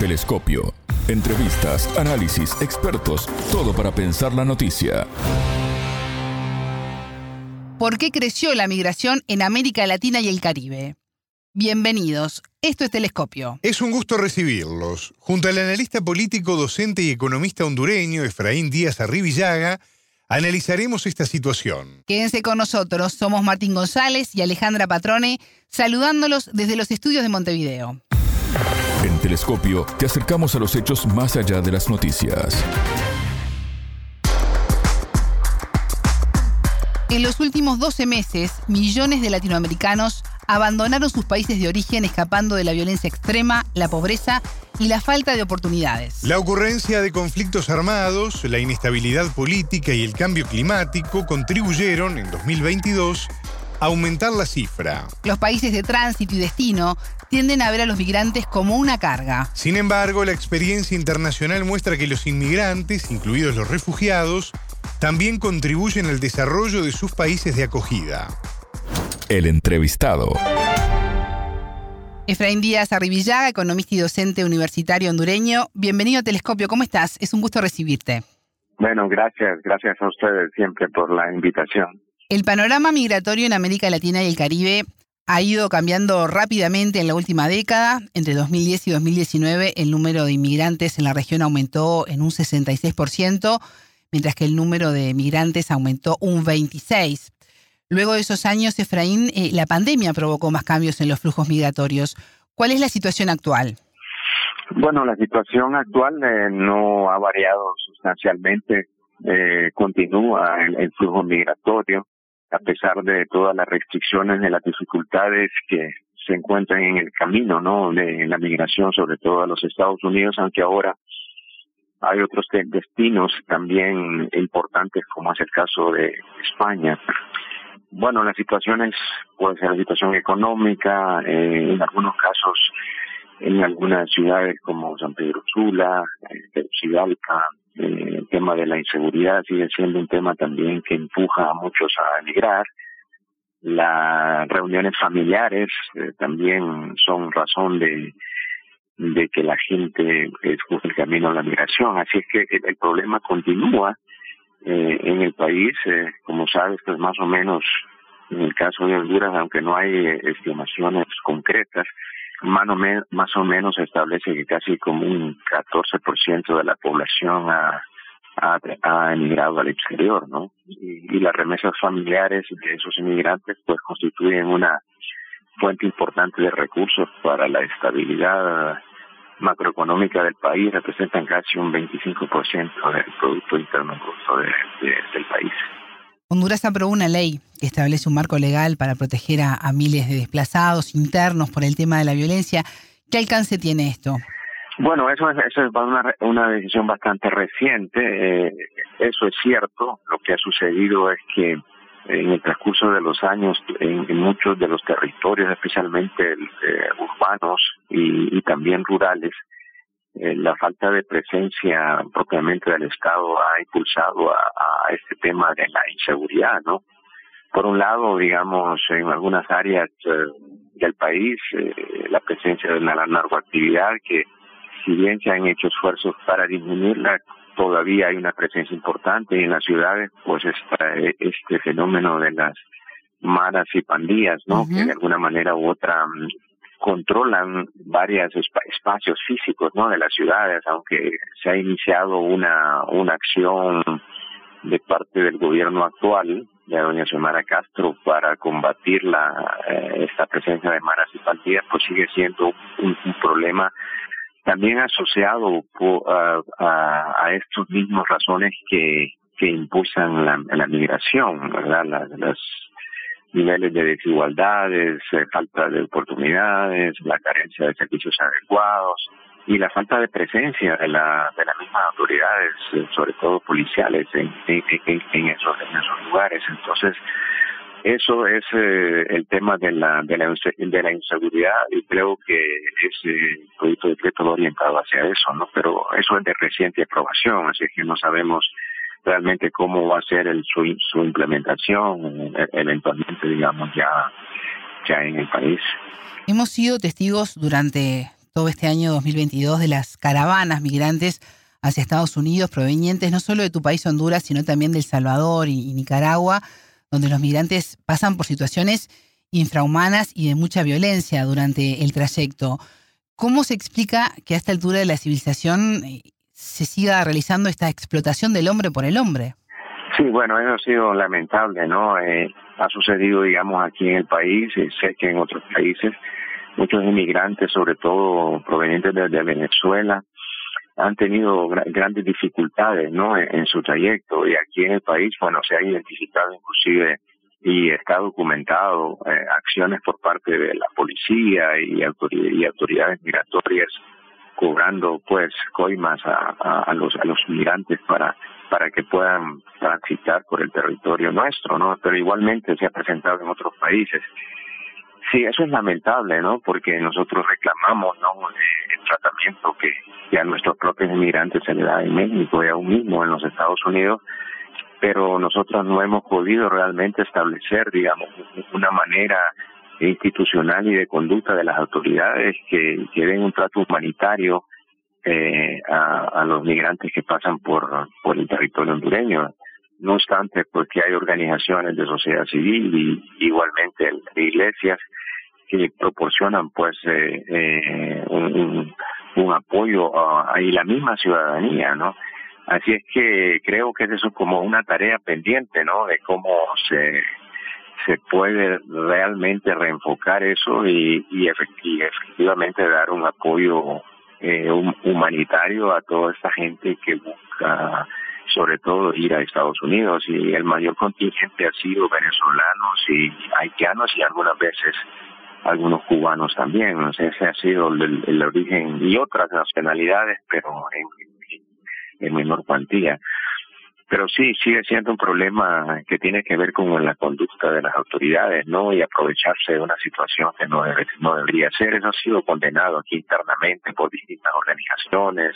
Telescopio. Entrevistas, análisis, expertos, todo para pensar la noticia. ¿Por qué creció la migración en América Latina y el Caribe? Bienvenidos, esto es Telescopio. Es un gusto recibirlos. Junto al analista político, docente y economista hondureño Efraín Díaz Arribillaga, analizaremos esta situación. Quédense con nosotros, somos Martín González y Alejandra Patrone, saludándolos desde los estudios de Montevideo. Telescopio te acercamos a los hechos más allá de las noticias. En los últimos 12 meses, millones de latinoamericanos abandonaron sus países de origen escapando de la violencia extrema, la pobreza y la falta de oportunidades. La ocurrencia de conflictos armados, la inestabilidad política y el cambio climático contribuyeron en 2022 a aumentar la cifra. Los países de tránsito y destino tienden a ver a los migrantes como una carga. Sin embargo, la experiencia internacional muestra que los inmigrantes, incluidos los refugiados, también contribuyen al desarrollo de sus países de acogida. El entrevistado. Efraín Díaz Arribillaga, economista y docente universitario hondureño. Bienvenido a Telescopio, ¿cómo estás? Es un gusto recibirte. Bueno, gracias, gracias a ustedes siempre por la invitación. El panorama migratorio en América Latina y el Caribe ha ido cambiando rápidamente en la última década. Entre 2010 y 2019 el número de inmigrantes en la región aumentó en un 66%, mientras que el número de migrantes aumentó un 26%. Luego de esos años, Efraín, eh, la pandemia provocó más cambios en los flujos migratorios. ¿Cuál es la situación actual? Bueno, la situación actual eh, no ha variado sustancialmente. Eh, continúa el, flujo migratorio a pesar de todas las restricciones, de las dificultades que se encuentran en el camino, ¿no? De la migración, sobre todo a los Estados Unidos, aunque ahora hay otros destinos también importantes, como es el caso de España. Bueno, la situación es, puede ser la situación económica, eh, en algunos casos, en algunas ciudades como San Pedro Sula, eh, eh, el tema de la inseguridad sigue siendo un tema también que empuja a muchos a emigrar. Las reuniones familiares eh, también son razón de, de que la gente escoge el camino a la migración. Así es que el, problema continúa eh, en el país. Eh, como sabes, pues más o menos en el caso de Honduras, aunque no hay estimaciones concretas, más o, más o menos se establece que casi como un 14% de la población ha, ha, emigrado al exterior, ¿no? Y, las remesas familiares de esos inmigrantes pues constituyen una fuente importante de recursos para la estabilidad macroeconómica del país, representan casi un 25% del Producto Interno Bruto del país. Honduras aprobó una ley que establece un marco legal para proteger a, miles de desplazados internos por el tema de la violencia. ¿Qué alcance tiene esto? Bueno, eso es, eso es una, una decisión bastante reciente. Eh, eso es cierto. Lo que ha sucedido es que en el transcurso de los años, en, muchos de los territorios, especialmente eh, urbanos y, también rurales, eh, la falta de presencia propiamente del Estado ha impulsado a, este tema de la inseguridad, ¿no? Por un lado, digamos, en algunas áreas eh, del país, eh, la presencia de la narcoactividad, que si bien se han hecho esfuerzos para disminuirla, todavía hay una presencia importante y en las ciudades, pues está este fenómeno de las maras y pandillas, ¿no? Que de alguna manera u otra mm, controlan varios espacios físicos no de las ciudades aunque se ha iniciado una una acción de parte del gobierno actual de doña Xiomara Castro para combatir la eh, esta presencia de maras y pandillas pues sigue siendo un, problema también asociado a, a, estos mismos razones que que impulsan la, la migración verdad las, las niveles de desigualdades, eh, falta de oportunidades, la carencia de servicios adecuados y la falta de presencia de, la, de las mismas autoridades, eh, sobre todo policiales, en, esos, lugares. Entonces, eso es eh, el tema de la, de la de la inseguridad y creo que ese proyecto de decreto va orientado hacia eso, ¿no? Pero eso es de reciente aprobación, así que no sabemos realmente cómo va a ser el, su, su implementación e, eventualmente, digamos, ya, ya en el país. Hemos sido testigos durante todo este año 2022 de las caravanas migrantes hacia Estados Unidos provenientes no solo de tu país Honduras, sino también del Salvador y, Nicaragua, donde los migrantes pasan por situaciones infrahumanas y de mucha violencia durante el trayecto. ¿Cómo se explica que a esta altura de la civilización eh, se siga realizando esta explotación del hombre por el hombre? Sí, bueno, eso ha sido lamentable, ¿no? Eh, ha sucedido, digamos, aquí en el país, y sé que en otros países, muchos inmigrantes, sobre todo provenientes de, Venezuela, han tenido grandes dificultades, ¿no? En, su trayecto y aquí en el país, bueno, se ha identificado inclusive y está documentado eh, acciones por parte de la policía y, y autoridades migratorias cobrando pues coimas a, a, los a los migrantes para para que puedan transitar por el territorio nuestro, ¿no? Pero igualmente se ha presentado en otros países. Sí, eso es lamentable, ¿no? Porque nosotros reclamamos, ¿no? El tratamiento que, que a nuestros propios inmigrantes se le da en México y aún mismo en los Estados Unidos, pero nosotros no hemos podido realmente establecer, digamos, una manera institucional y de conducta de las autoridades que, que den un trato humanitario eh, a, los migrantes que pasan por, por el territorio hondureño. No obstante, porque hay organizaciones de sociedad civil y igualmente iglesias que proporcionan pues eh, eh, un, apoyo a, a, y la misma ciudadanía, ¿no? Así es que creo que eso es como una tarea pendiente, ¿no? De cómo se se puede realmente reenfocar eso y, y, efectivamente dar un apoyo eh, humanitario a toda esta gente que busca sobre todo ir a Estados Unidos y el mayor contingente ha sido venezolanos y haitianos y algunas veces algunos cubanos también, ese ha sido el, origen y otras nacionalidades pero en, en menor cuantía. Pero sí, sigue siendo un problema que tiene que ver con la conducta de las autoridades, ¿no? Y aprovecharse de una situación que no, debe, no debería ser. Eso ha sido condenado aquí internamente por distintas organizaciones.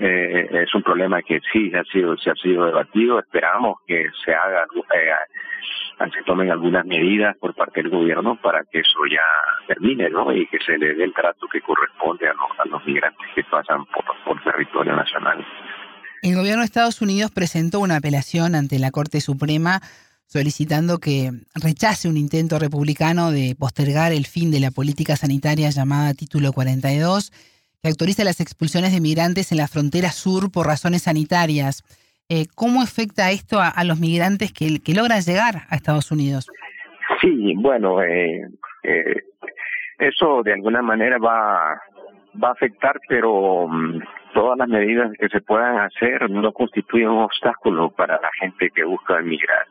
Eh, es un problema que sí ha sido, se ha sido debatido. Esperamos que se haga, eh, se tomen algunas medidas por parte del gobierno para que eso ya termine, ¿no? Y que se le dé el trato que corresponde a los, a los migrantes que pasan por, por territorio nacional. El gobierno de Estados Unidos presentó una apelación ante la Corte Suprema solicitando que rechace un intento republicano de postergar el fin de la política sanitaria llamada Título 42, que autoriza las expulsiones de migrantes en la frontera sur por razones sanitarias. Eh, ¿Cómo afecta esto a, los migrantes que, logran llegar a Estados Unidos? Sí, bueno, eh, eh, eso de alguna manera va, va a afectar, pero mm, todas las medidas que se puedan hacer no constituyen un obstáculo para la gente que busca emigrar.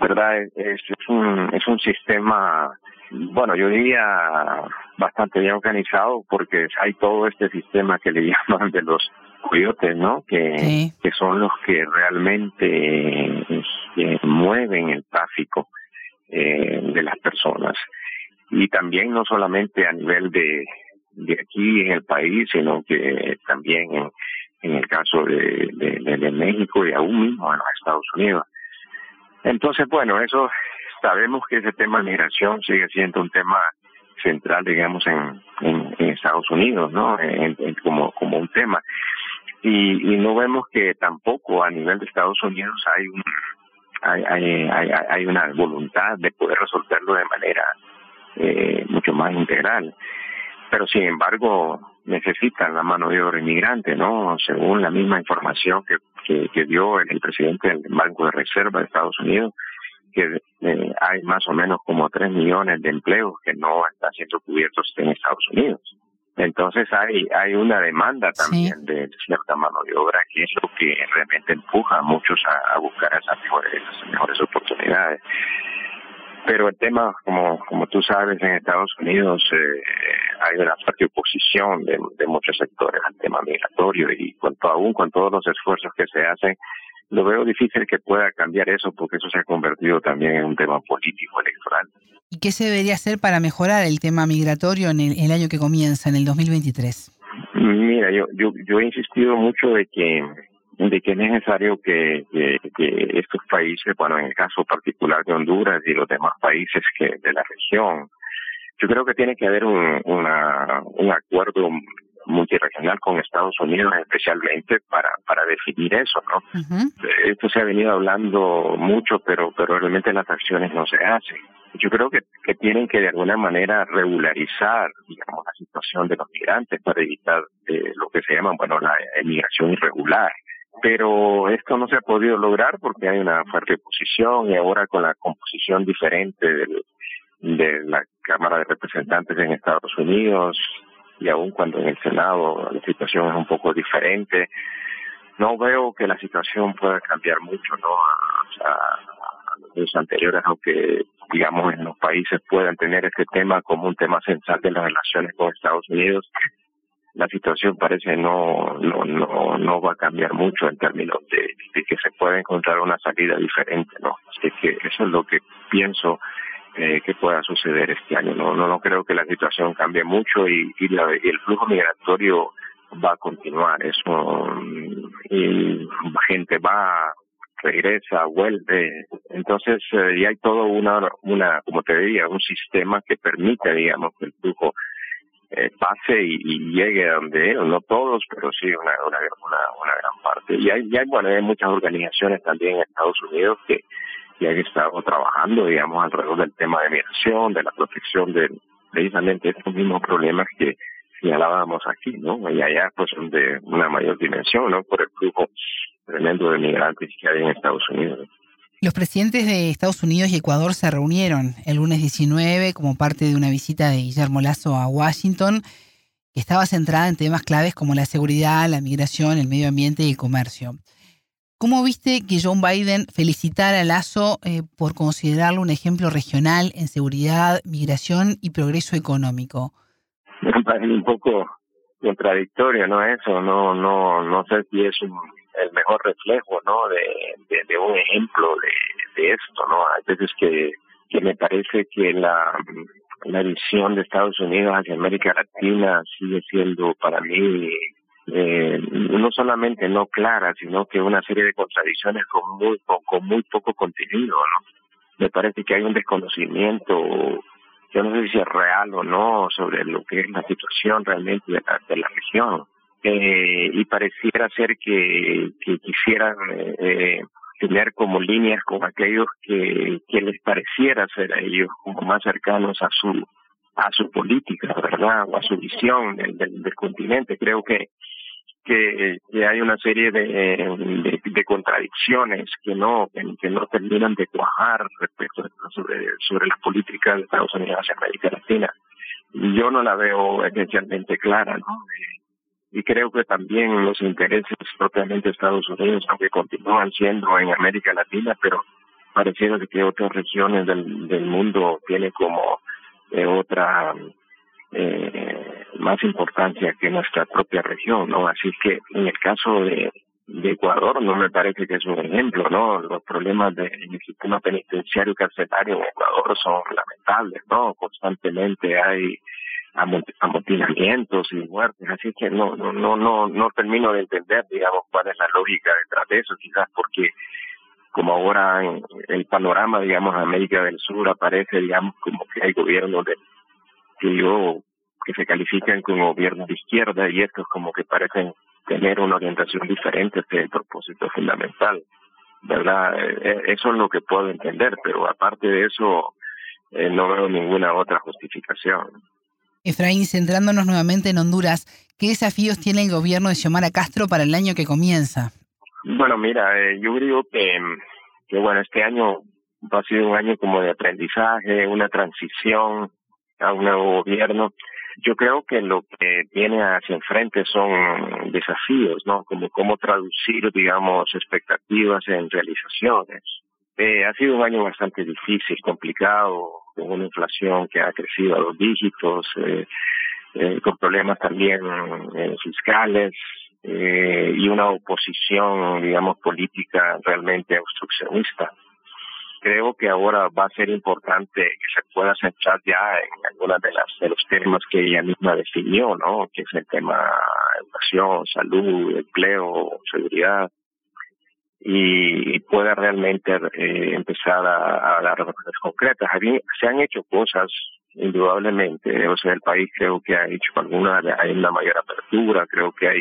¿Verdad? Es, es, un, es un sistema, bueno, yo diría bastante bien organizado porque hay todo este sistema que le llaman de los coyotes, ¿no? Que, que son los que realmente este, mueven el tráfico eh, de las personas. Y también no solamente a nivel de, de aquí en el país, sino que también en, en el caso de, de, México y aún mismo en los Estados Unidos. Entonces, bueno, eso sabemos que ese tema de migración sigue siendo un tema central, digamos, en, en, Estados Unidos, ¿no? Como, como un tema. Y, y no vemos que tampoco a nivel de Estados Unidos hay un, hay, hay, hay, hay una voluntad de poder resolverlo de manera eh, mucho más integral pero sin embargo necesitan la mano de obra inmigrante, ¿no? Según la misma información que, que, dio el, presidente del Banco de Reserva de Estados Unidos, que eh, hay más o menos como tres millones de empleos que no están siendo cubiertos en Estados Unidos. Entonces hay hay una demanda también de cierta mano de obra que es lo que realmente empuja a muchos a, buscar esas mejores, esas mejores oportunidades. Pero el tema, como como tú sabes, en Estados Unidos eh, hay una fuerte oposición de, de, muchos sectores al tema migratorio y cuanto aún con todos los esfuerzos que se hacen, lo veo difícil que pueda cambiar eso porque eso se ha convertido también en un tema político electoral. ¿Y qué se debería hacer para mejorar el tema migratorio en el, año que comienza, en el 2023? Mira, yo, yo, yo he insistido mucho de que de que es necesario que, que, que, estos países, bueno, en el caso particular de Honduras y los demás países que de la región, Yo creo que tiene que haber un, una, un acuerdo multiregional con Estados Unidos especialmente para para definir eso no esto se ha venido hablando mucho pero pero realmente las acciones no se hacen. Yo creo que, que tienen que de alguna manera regularizar digamos la situación de los migrantes para evitar eh, lo que se llama bueno la emigración irregular pero esto no se ha podido lograr porque hay una fuerte oposición y ahora con la composición diferente de la Cámara de Representantes en Estados Unidos y aun cuando en el Senado la situación es un poco diferente, no veo que la situación pueda cambiar mucho, ¿no? A, a los anteriores, aunque digamos en los países puedan tener este tema como un tema central de las relaciones con Estados Unidos, la situación parece no no no no va a cambiar mucho en términos de, que se pueda encontrar una salida diferente, ¿no? Así que eso es lo que pienso eh, que pueda suceder este año. No, no, no creo que la situación cambie mucho y, y, la, y el flujo migratorio va a continuar. Eso, mm, y gente va, regresa, vuelve. Entonces, eh, hay todo una, una, como te diría, un sistema que permite, digamos, que el flujo eh, pase y, llegue a donde no todos, pero sí una, una, una, una gran parte. Y hay, y hay, bueno, hay muchas organizaciones también en Estados Unidos que y han estado trabajando, digamos, alrededor del tema de migración, de la protección de precisamente estos mismos problemas que señalábamos aquí, ¿no? Y allá pues son de una mayor dimensión, ¿no? Por el flujo tremendo de migrantes que hay en Estados Unidos. Los presidentes de Estados Unidos y Ecuador se reunieron el lunes 19 como parte de una visita de Guillermo Lazo a Washington, que estaba centrada en temas claves como la seguridad, la migración, el medio ambiente y el comercio. ¿Cómo viste que John Biden felicitara a Lazo eh, por considerarlo un ejemplo regional en seguridad, migración y progreso económico? Me parece un poco contradictorio, ¿no? Eso, no, no, no sé si es el mejor reflejo, ¿no? De, un ejemplo de, esto, ¿no? Hay veces que, me parece que la, la visión de Estados Unidos hacia América Latina sigue siendo para mí eh, no solamente no clara, sino que una serie de contradicciones con muy, con muy poco contenido, ¿no? Me parece que hay un desconocimiento, yo no sé si es real o no, sobre lo que es la situación realmente de la, de la región. Eh, y pareciera ser que, quisieran eh, tener como líneas con aquellos que, les pareciera ser a ellos como más cercanos a su a su política, ¿verdad? O a su visión del, del, continente. Creo que que, hay una serie de, de, contradicciones que no que, no terminan de cuajar respecto sobre sobre las políticas de Estados Unidos hacia América Latina yo no la veo esencialmente clara no y creo que también los intereses propiamente de Estados Unidos aunque continúan siendo en América Latina pero pareciera que otras regiones del, del mundo tienen como eh, otra eh, más importancia que nuestra propia región, ¿no? Así que en el caso de, de Ecuador no me parece que es un ejemplo, ¿no? Los problemas del sistema penitenciario carcelario en Ecuador son lamentables, ¿no? Constantemente hay amotinamientos y muertes, así que no, no, no, no, no termino de entender, digamos, cuál es la lógica detrás de eso, quizás porque como ahora en el panorama, digamos, América del Sur aparece, digamos, como que hay gobiernos de que yo que se califican como gobiernos de izquierda y estos como que parecen tener una orientación diferente que el propósito fundamental, ¿verdad? Eh, eh, eso es lo que puedo entender, pero aparte de eso eh, no veo ninguna otra justificación. Efraín, centrándonos nuevamente en Honduras, ¿qué desafíos tiene el gobierno de Xiomara Castro para el año que comienza? Bueno, mira, eh, yo creo que, bueno, este año va a ser un año como de aprendizaje, una transición, a un nuevo gobierno. Yo creo que lo que viene hacia enfrente son desafíos, ¿no? Como cómo traducir, digamos, expectativas en realizaciones. Eh, ha sido un año bastante difícil, complicado, con una inflación que ha crecido a dos dígitos, eh, eh, con problemas también eh, fiscales y una oposición, digamos, política realmente obstruccionista creo que ahora va a ser importante que se pueda centrar ya en algunas de de los temas que ella misma definió, ¿no? Que es el tema educación, salud, empleo, seguridad y pueda realmente eh, empezar a, dar respuestas concretas. Se han hecho cosas indudablemente. O sea, el país creo que ha hecho alguna, hay una mayor apertura, creo que hay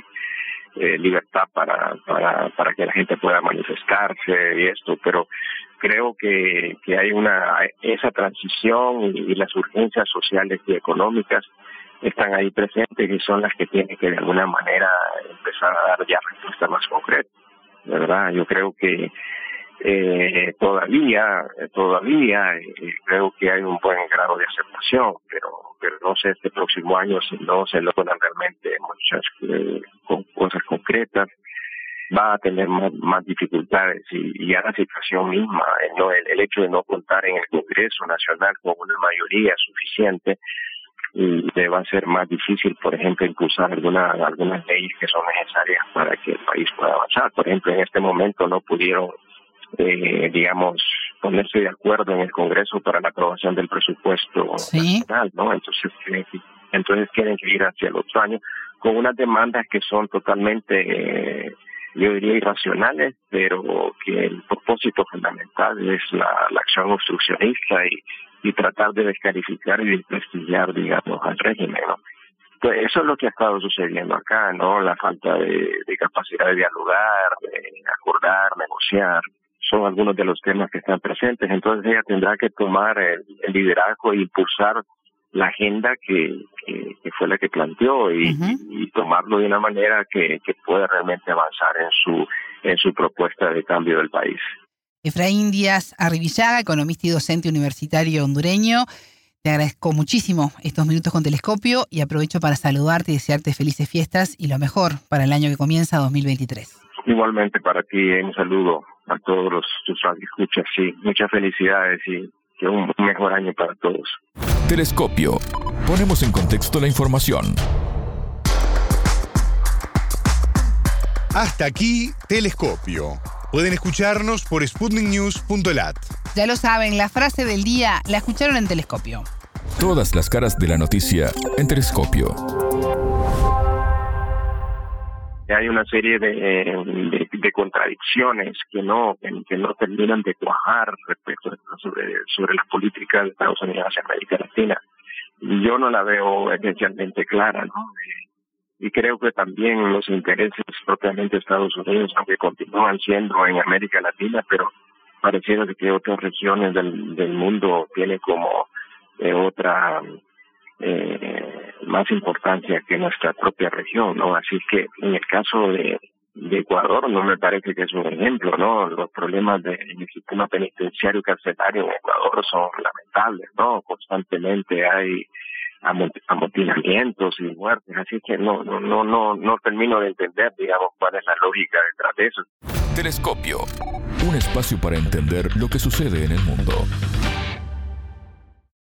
eh, libertad para, para, que la gente pueda manifestarse y esto, pero creo que, que hay una, esa transición y, las urgencias sociales y económicas están ahí presentes y son las que tienen que de alguna manera empezar a dar ya respuestas más concretas, ¿verdad? Yo creo que eh, todavía, todavía eh, creo que hay un buen grado de aceptación, pero, pero no sé este próximo año si no se logran realmente muchas eh, cosas concretas, va a tener más, más dificultades y, ya la situación misma, el, el, hecho de no contar en el Congreso Nacional con una mayoría suficiente y le va a ser más difícil, por ejemplo, impulsar alguna, algunas leyes que son necesarias para que el país pueda avanzar. Por ejemplo, en este momento no pudieron eh, digamos, ponerse de acuerdo en el Congreso para la aprobación del presupuesto nacional, ¿no? Entonces, entonces quieren que ir hacia el otro año con unas demandas que son totalmente, yo diría, irracionales, pero que el propósito fundamental es la, la acción obstruccionista y, y tratar de descalificar y desprestigiar, digamos, al régimen, ¿no? Pues eso es lo que ha estado sucediendo acá, ¿no? La falta de, de capacidad de dialogar, de acordar, negociar son algunos de los temas que están presentes. Entonces ella tendrá que tomar el, liderazgo e impulsar la agenda que, que, fue la que planteó y, tomarlo de una manera que, que pueda realmente avanzar en su, en su propuesta de cambio del país. Efraín Díaz Arribillaga, economista y docente universitario hondureño. Te agradezco muchísimo estos minutos con Telescopio y aprovecho para saludarte y desearte felices fiestas y lo mejor para el año que comienza 2023. Igualmente para ti, un saludo a todos los tus escuchas, sí, muchas felicidades y que un mejor año para todos. Telescopio. Ponemos en contexto la información. Hasta aquí, Telescopio. Pueden escucharnos por sputniknews.lat. Ya lo saben, la frase del día la escucharon en Telescopio. Todas las caras de la noticia en Telescopio hay una serie de, de, contradicciones que no que, no terminan de cuajar respecto sobre sobre las políticas de Estados Unidos hacia América Latina. Yo no la veo esencialmente clara, ¿no? Y creo que también los intereses propiamente de Estados Unidos, aunque continúan siendo en América Latina, pero pareciera que otras regiones del, del mundo tienen como eh, otra eh, más importancia que nuestra propia región, ¿no? Así que en el caso de, de Ecuador no me parece que es un ejemplo, ¿no? Los problemas del sistema penitenciario carcelario en Ecuador son lamentables, ¿no? Constantemente hay amotinamientos y muertes, así que no, no, no, no, no termino de entender, digamos, cuál es la lógica detrás de eso. Telescopio, un espacio para entender lo que sucede en el mundo.